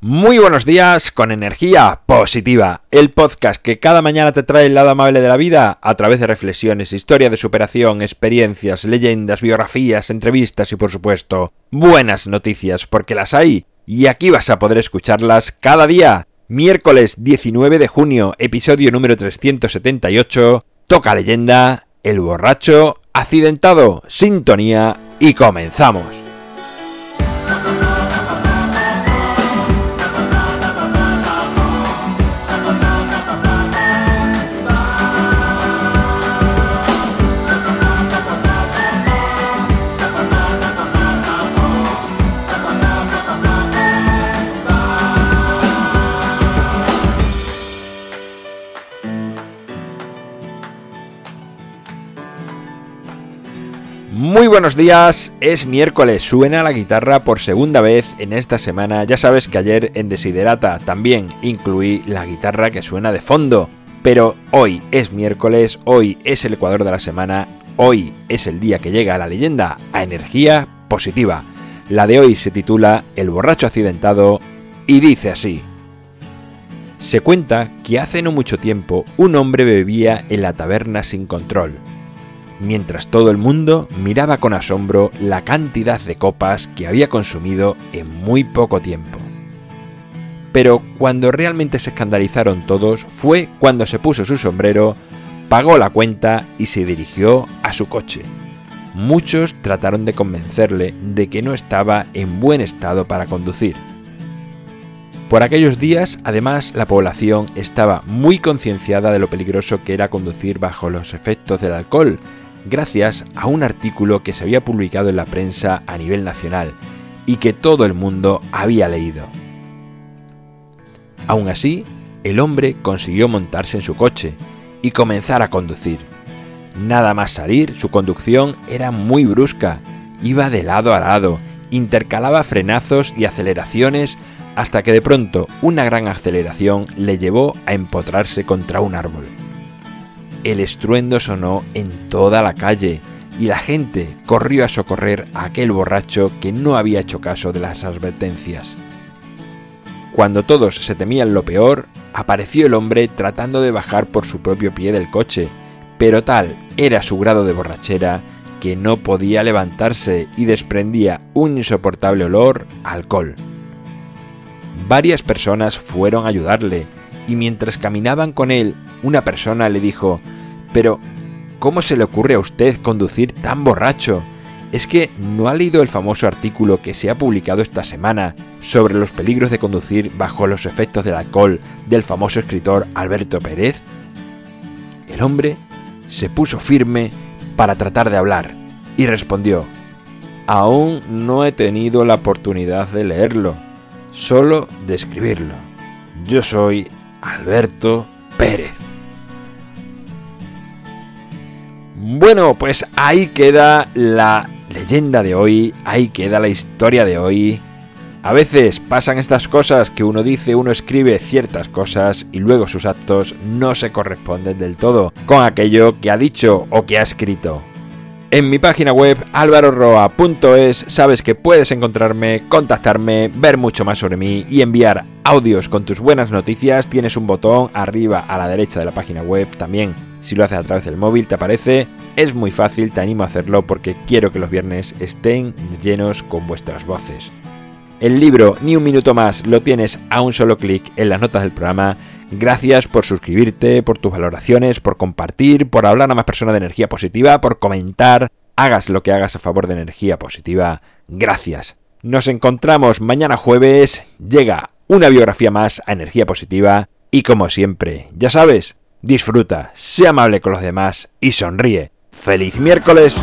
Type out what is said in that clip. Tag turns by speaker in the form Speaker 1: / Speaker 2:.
Speaker 1: Muy buenos días con energía positiva, el podcast que cada mañana te trae el lado amable de la vida a través de reflexiones, historias de superación, experiencias, leyendas, biografías, entrevistas y por supuesto buenas noticias porque las hay y aquí vas a poder escucharlas cada día. Miércoles 19 de junio, episodio número 378, toca leyenda, el borracho accidentado, sintonía y comenzamos. Muy buenos días, es miércoles, suena la guitarra por segunda vez en esta semana. Ya sabes que ayer en Desiderata también incluí la guitarra que suena de fondo. Pero hoy es miércoles, hoy es el Ecuador de la semana, hoy es el día que llega la leyenda a energía positiva. La de hoy se titula El borracho accidentado y dice así. Se cuenta que hace no mucho tiempo un hombre bebía en la taberna sin control mientras todo el mundo miraba con asombro la cantidad de copas que había consumido en muy poco tiempo. Pero cuando realmente se escandalizaron todos fue cuando se puso su sombrero, pagó la cuenta y se dirigió a su coche. Muchos trataron de convencerle de que no estaba en buen estado para conducir. Por aquellos días, además, la población estaba muy concienciada de lo peligroso que era conducir bajo los efectos del alcohol, gracias a un artículo que se había publicado en la prensa a nivel nacional y que todo el mundo había leído. Aún así, el hombre consiguió montarse en su coche y comenzar a conducir. Nada más salir, su conducción era muy brusca, iba de lado a lado, intercalaba frenazos y aceleraciones hasta que de pronto una gran aceleración le llevó a empotrarse contra un árbol. El estruendo sonó en toda la calle y la gente corrió a socorrer a aquel borracho que no había hecho caso de las advertencias. Cuando todos se temían lo peor, apareció el hombre tratando de bajar por su propio pie del coche, pero tal era su grado de borrachera que no podía levantarse y desprendía un insoportable olor a alcohol. Varias personas fueron a ayudarle, y mientras caminaban con él, una persona le dijo, pero, ¿cómo se le ocurre a usted conducir tan borracho? ¿Es que no ha leído el famoso artículo que se ha publicado esta semana sobre los peligros de conducir bajo los efectos del alcohol del famoso escritor Alberto Pérez? El hombre se puso firme para tratar de hablar y respondió, Aún no he tenido la oportunidad de leerlo, solo de escribirlo. Yo soy Alberto Pérez. Bueno, pues ahí queda la leyenda de hoy, ahí queda la historia de hoy. A veces pasan estas cosas que uno dice, uno escribe ciertas cosas y luego sus actos no se corresponden del todo con aquello que ha dicho o que ha escrito. En mi página web alvaroroa.es sabes que puedes encontrarme, contactarme, ver mucho más sobre mí y enviar audios con tus buenas noticias. Tienes un botón arriba a la derecha de la página web también. Si lo haces a través del móvil te aparece. Es muy fácil, te animo a hacerlo porque quiero que los viernes estén llenos con vuestras voces. El libro Ni un minuto más lo tienes a un solo clic en las notas del programa Gracias por suscribirte, por tus valoraciones, por compartir, por hablar a más personas de energía positiva, por comentar. Hagas lo que hagas a favor de energía positiva. Gracias. Nos encontramos mañana jueves. Llega una biografía más a energía positiva. Y como siempre, ya sabes, disfruta, sea amable con los demás y sonríe. ¡Feliz miércoles!